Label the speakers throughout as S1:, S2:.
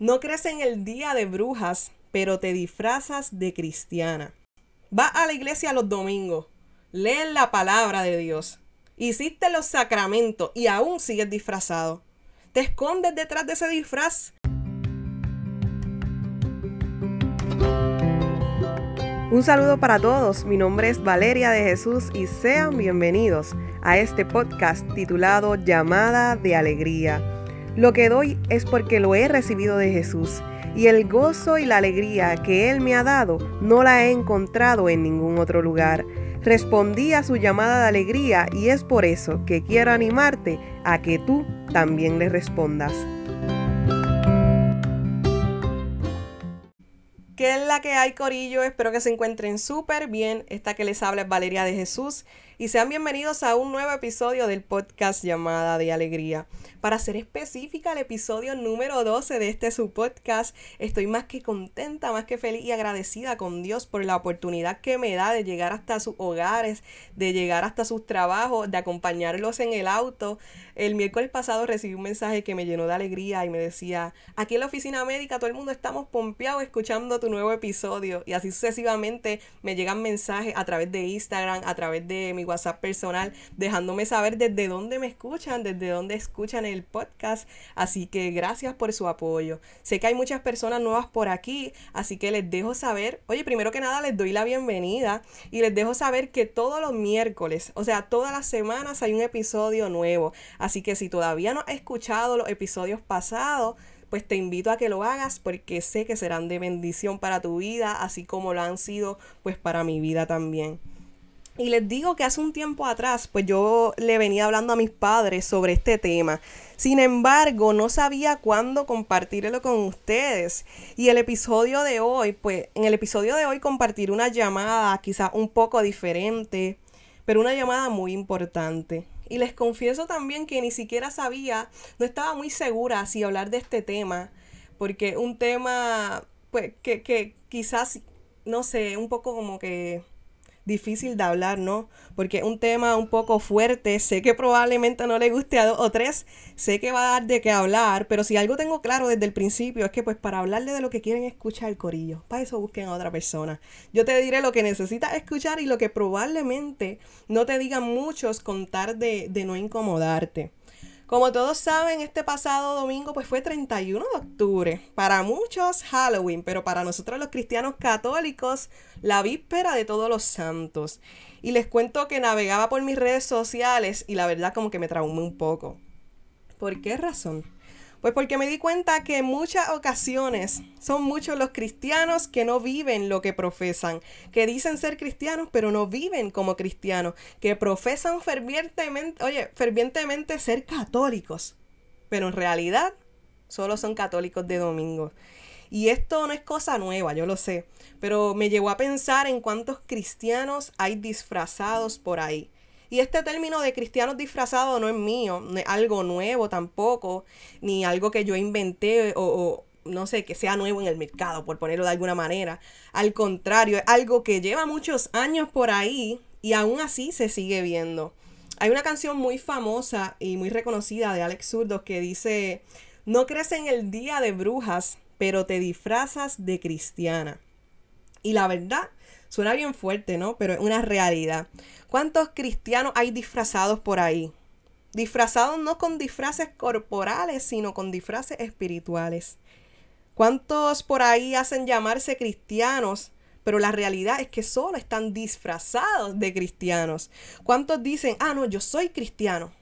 S1: No crees en el día de brujas, pero te disfrazas de cristiana. Vas a la iglesia los domingos, lees la palabra de Dios, hiciste los sacramentos y aún sigues disfrazado. ¿Te escondes detrás de ese disfraz? Un saludo para todos, mi nombre es Valeria de Jesús y sean bienvenidos a este podcast titulado Llamada de Alegría lo que doy es porque lo he recibido de Jesús y el gozo y la alegría que Él me ha dado no la he encontrado en ningún otro lugar. Respondí a su llamada de alegría y es por eso que quiero animarte a que tú también le respondas. ¿Qué es la que hay, Corillo? Espero que se encuentren súper bien. Esta que les habla es Valeria de Jesús y sean bienvenidos a un nuevo episodio del podcast llamada de Alegría. Para ser específica, el episodio número 12 de este su podcast, estoy más que contenta, más que feliz y agradecida con Dios por la oportunidad que me da de llegar hasta sus hogares, de llegar hasta sus trabajos, de acompañarlos en el auto. El miércoles pasado recibí un mensaje que me llenó de alegría y me decía, aquí en la oficina médica todo el mundo estamos pompeados escuchando tu nuevo episodio y así sucesivamente me llegan mensajes a través de Instagram, a través de mi WhatsApp personal, dejándome saber desde dónde me escuchan, desde dónde escuchan el podcast. Así que gracias por su apoyo. Sé que hay muchas personas nuevas por aquí, así que les dejo saber, oye, primero que nada les doy la bienvenida y les dejo saber que todos los miércoles, o sea, todas las semanas hay un episodio nuevo. Así que si todavía no has escuchado los episodios pasados, pues te invito a que lo hagas porque sé que serán de bendición para tu vida, así como lo han sido pues para mi vida también. Y les digo que hace un tiempo atrás, pues yo le venía hablando a mis padres sobre este tema. Sin embargo, no sabía cuándo compartirlo con ustedes. Y el episodio de hoy, pues en el episodio de hoy compartir una llamada quizá un poco diferente, pero una llamada muy importante. Y les confieso también que ni siquiera sabía, no estaba muy segura si hablar de este tema, porque un tema, pues, que, que quizás, no sé, un poco como que difícil de hablar, ¿no? Porque es un tema un poco fuerte, sé que probablemente no le guste a dos o tres, sé que va a dar de qué hablar, pero si algo tengo claro desde el principio es que pues para hablarle de lo que quieren escuchar el corillo, para eso busquen a otra persona. Yo te diré lo que necesitas escuchar y lo que probablemente no te digan muchos contar de, de no incomodarte. Como todos saben, este pasado domingo pues fue 31 de octubre. Para muchos Halloween, pero para nosotros los cristianos católicos la víspera de todos los santos. Y les cuento que navegaba por mis redes sociales y la verdad como que me traumé un poco. ¿Por qué razón? Pues porque me di cuenta que en muchas ocasiones son muchos los cristianos que no viven lo que profesan, que dicen ser cristianos pero no viven como cristianos, que profesan fervientemente, oye, fervientemente ser católicos, pero en realidad solo son católicos de domingo. Y esto no es cosa nueva, yo lo sé, pero me llevó a pensar en cuántos cristianos hay disfrazados por ahí y este término de cristianos disfrazados no es mío, no es algo nuevo tampoco, ni algo que yo inventé o, no sé, que sea nuevo en el mercado, por ponerlo de alguna manera. Al contrario, es algo que lleva muchos años por ahí y aún así se sigue viendo. Hay una canción muy famosa y muy reconocida de Alex Zurdo que dice, no crees en el día de brujas, pero te disfrazas de cristiana. Y la verdad, suena bien fuerte, ¿no? Pero es una realidad. ¿Cuántos cristianos hay disfrazados por ahí? Disfrazados no con disfraces corporales, sino con disfraces espirituales. ¿Cuántos por ahí hacen llamarse cristianos? Pero la realidad es que solo están disfrazados de cristianos. ¿Cuántos dicen, ah, no, yo soy cristiano?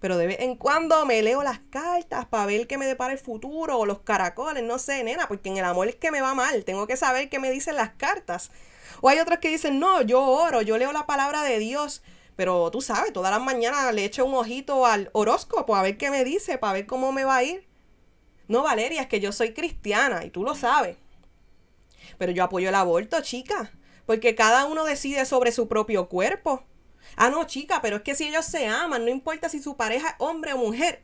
S1: Pero de vez en cuando me leo las cartas para ver qué me depara el futuro o los caracoles, no sé, nena, porque en el amor es que me va mal. Tengo que saber qué me dicen las cartas. O hay otros que dicen, no, yo oro, yo leo la palabra de Dios. Pero tú sabes, todas las mañanas le echo un ojito al horóscopo a ver qué me dice, para ver cómo me va a ir. No, Valeria, es que yo soy cristiana y tú lo sabes. Pero yo apoyo el aborto, chica. Porque cada uno decide sobre su propio cuerpo. Ah, no, chica, pero es que si ellos se aman, no importa si su pareja es hombre o mujer.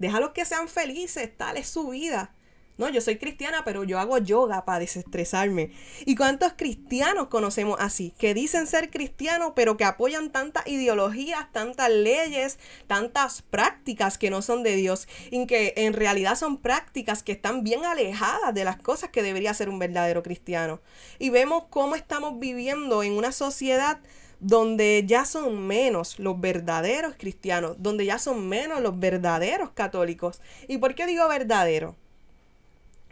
S1: Déjalos que sean felices, tal es su vida. No, yo soy cristiana, pero yo hago yoga para desestresarme. ¿Y cuántos cristianos conocemos así? Que dicen ser cristianos, pero que apoyan tantas ideologías, tantas leyes, tantas prácticas que no son de Dios. Y que en realidad son prácticas que están bien alejadas de las cosas que debería ser un verdadero cristiano. Y vemos cómo estamos viviendo en una sociedad donde ya son menos los verdaderos cristianos, donde ya son menos los verdaderos católicos. ¿Y por qué digo verdadero?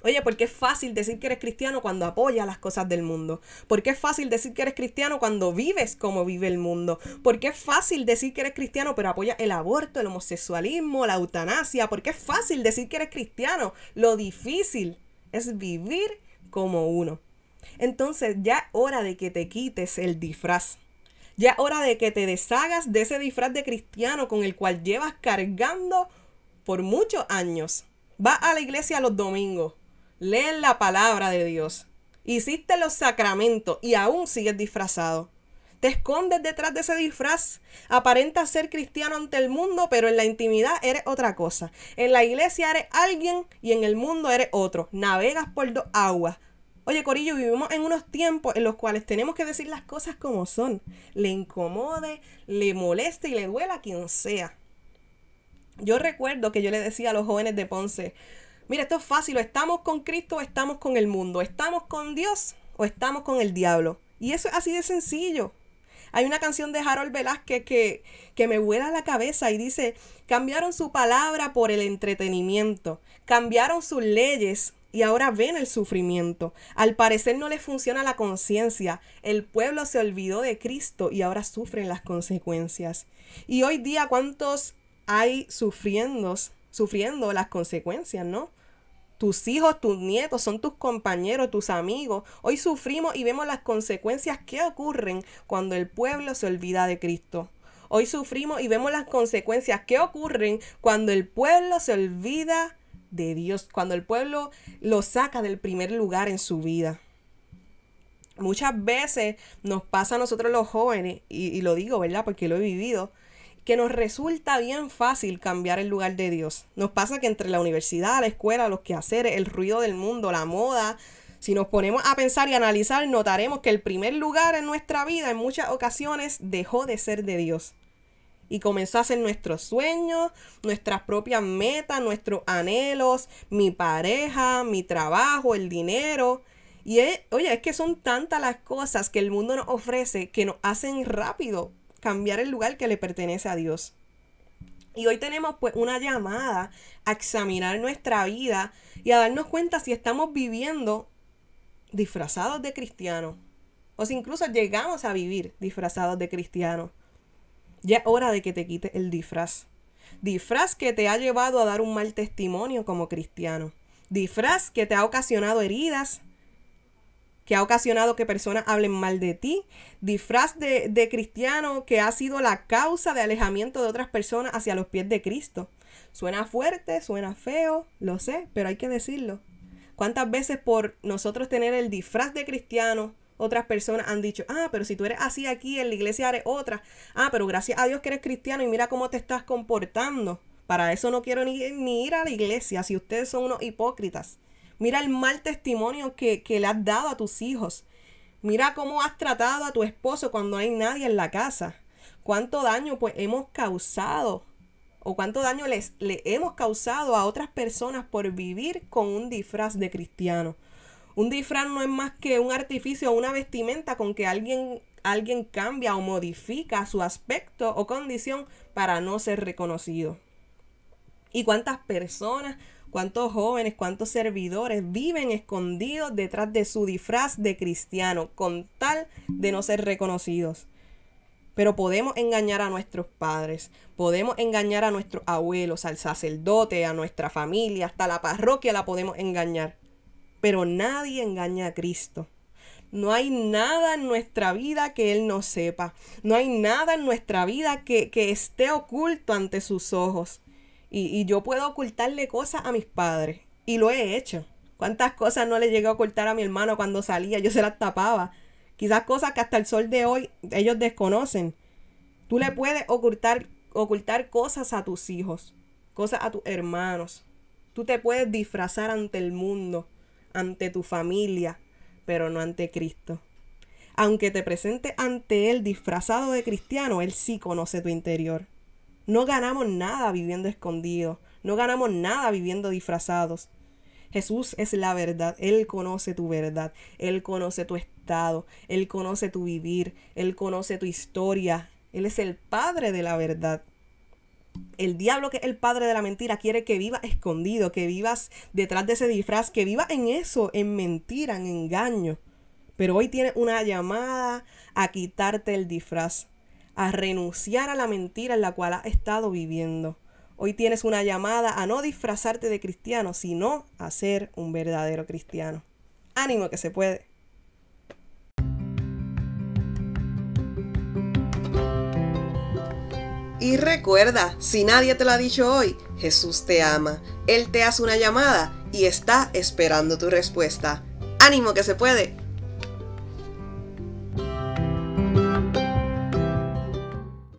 S1: Oye, porque es fácil decir que eres cristiano cuando apoyas las cosas del mundo. Porque es fácil decir que eres cristiano cuando vives como vive el mundo. Porque es fácil decir que eres cristiano pero apoyas el aborto, el homosexualismo, la eutanasia. Porque es fácil decir que eres cristiano. Lo difícil es vivir como uno. Entonces ya es hora de que te quites el disfraz. Ya es hora de que te deshagas de ese disfraz de cristiano con el cual llevas cargando por muchos años. Va a la iglesia los domingos leen la palabra de Dios, hiciste los sacramentos y aún sigues disfrazado. Te escondes detrás de ese disfraz. Aparentas ser cristiano ante el mundo, pero en la intimidad eres otra cosa. En la iglesia eres alguien y en el mundo eres otro. Navegas por dos aguas. Oye, Corillo, vivimos en unos tiempos en los cuales tenemos que decir las cosas como son. Le incomode, le moleste y le duela a quien sea. Yo recuerdo que yo le decía a los jóvenes de Ponce, Mira, esto es fácil, estamos con Cristo o estamos con el mundo, estamos con Dios o estamos con el diablo. Y eso es así de sencillo. Hay una canción de Harold Velázquez que, que me vuela la cabeza y dice, cambiaron su palabra por el entretenimiento, cambiaron sus leyes y ahora ven el sufrimiento. Al parecer no les funciona la conciencia. El pueblo se olvidó de Cristo y ahora sufren las consecuencias. Y hoy día, ¿cuántos hay sufriendo, sufriendo las consecuencias, no? Tus hijos, tus nietos son tus compañeros, tus amigos. Hoy sufrimos y vemos las consecuencias que ocurren cuando el pueblo se olvida de Cristo. Hoy sufrimos y vemos las consecuencias que ocurren cuando el pueblo se olvida de Dios, cuando el pueblo lo saca del primer lugar en su vida. Muchas veces nos pasa a nosotros los jóvenes, y, lo digo, ¿verdad? Porque lo he vivido, que nos resulta bien fácil cambiar el lugar de Dios. Nos pasa que entre la universidad, la escuela, los quehaceres, el ruido del mundo, la moda, si nos ponemos a pensar y analizar, notaremos que el primer lugar en nuestra vida en muchas ocasiones dejó de ser de Dios. Y comenzó a ser nuestros sueños, nuestras propias metas, nuestros anhelos, mi pareja, mi trabajo, el dinero. Y oye, es que son tantas las cosas que el mundo nos ofrece que nos hacen rápido cambiar el lugar que le pertenece a Dios. Y hoy tenemos pues una llamada a examinar nuestra vida y a darnos cuenta si estamos viviendo disfrazados de cristianos o si incluso llegamos a vivir disfrazados de cristianos. Ya es hora de que te quites el disfraz. Disfraz que te ha llevado a dar un mal testimonio como cristiano. Disfraz que te ha ocasionado heridas, que ha ocasionado que personas hablen mal de ti, disfraz de, cristiano que ha sido la causa de alejamiento de otras personas hacia los pies de Cristo. Suena fuerte, suena feo, lo sé, pero hay que decirlo. ¿Cuántas veces por nosotros tener el disfraz de cristiano, otras personas han dicho, ah, pero si tú eres así aquí en la iglesia eres otra. Ah, pero gracias a Dios que eres cristiano y mira cómo te estás comportando. Para eso no quiero ni, ni ir a la iglesia si ustedes son unos hipócritas. Mira el mal testimonio que, le has dado a tus hijos. Mira cómo has tratado a tu esposo cuando hay nadie en la casa. Cuánto daño pues hemos causado o cuánto daño les, le hemos causado a otras personas por vivir con un disfraz de cristiano. Un disfraz no es más que un artificio o una vestimenta con que alguien, alguien cambia o modifica su aspecto o condición para no ser reconocido. ¿Y cuántas personas cuántos jóvenes, cuántos servidores viven escondidos detrás de su disfraz de cristiano con tal de no ser reconocidos. Pero podemos engañar a nuestros padres, podemos engañar a nuestros abuelos, al sacerdote, a nuestra familia, hasta la parroquia la podemos engañar. Pero nadie engaña a Cristo. No hay nada en nuestra vida que Él no sepa. No hay nada en nuestra vida que, que esté oculto ante sus ojos. Y, yo puedo ocultarle cosas a mis padres. Y lo he hecho. ¿Cuántas cosas no le llegué a ocultar a mi hermano cuando salía? Yo se las tapaba. Quizás cosas que hasta el sol de hoy ellos desconocen. Tú le puedes ocultar, ocultar cosas a tus hijos, cosas a tus hermanos. Tú te puedes disfrazar ante el mundo, ante tu familia, pero no ante Cristo. Aunque te presente ante Él disfrazado de cristiano, Él sí conoce tu interior. No ganamos nada viviendo escondidos, no ganamos nada viviendo disfrazados. Jesús es la verdad, Él conoce tu verdad, Él conoce tu estado, Él conoce tu vivir, Él conoce tu historia, Él es el Padre de la verdad. El diablo, que es el padre de la mentira, quiere que vivas escondido, que vivas detrás de ese disfraz, que vivas en eso, en mentira, en engaño. Pero hoy tienes una llamada a quitarte el disfraz, a renunciar a la mentira en la cual has estado viviendo. Hoy tienes una llamada a no disfrazarte de cristiano, sino a ser un verdadero cristiano. Ánimo que se puede. Y recuerda, si nadie te lo ha dicho hoy, Jesús te ama. Él te hace una llamada y está esperando tu respuesta. Ánimo que se puede.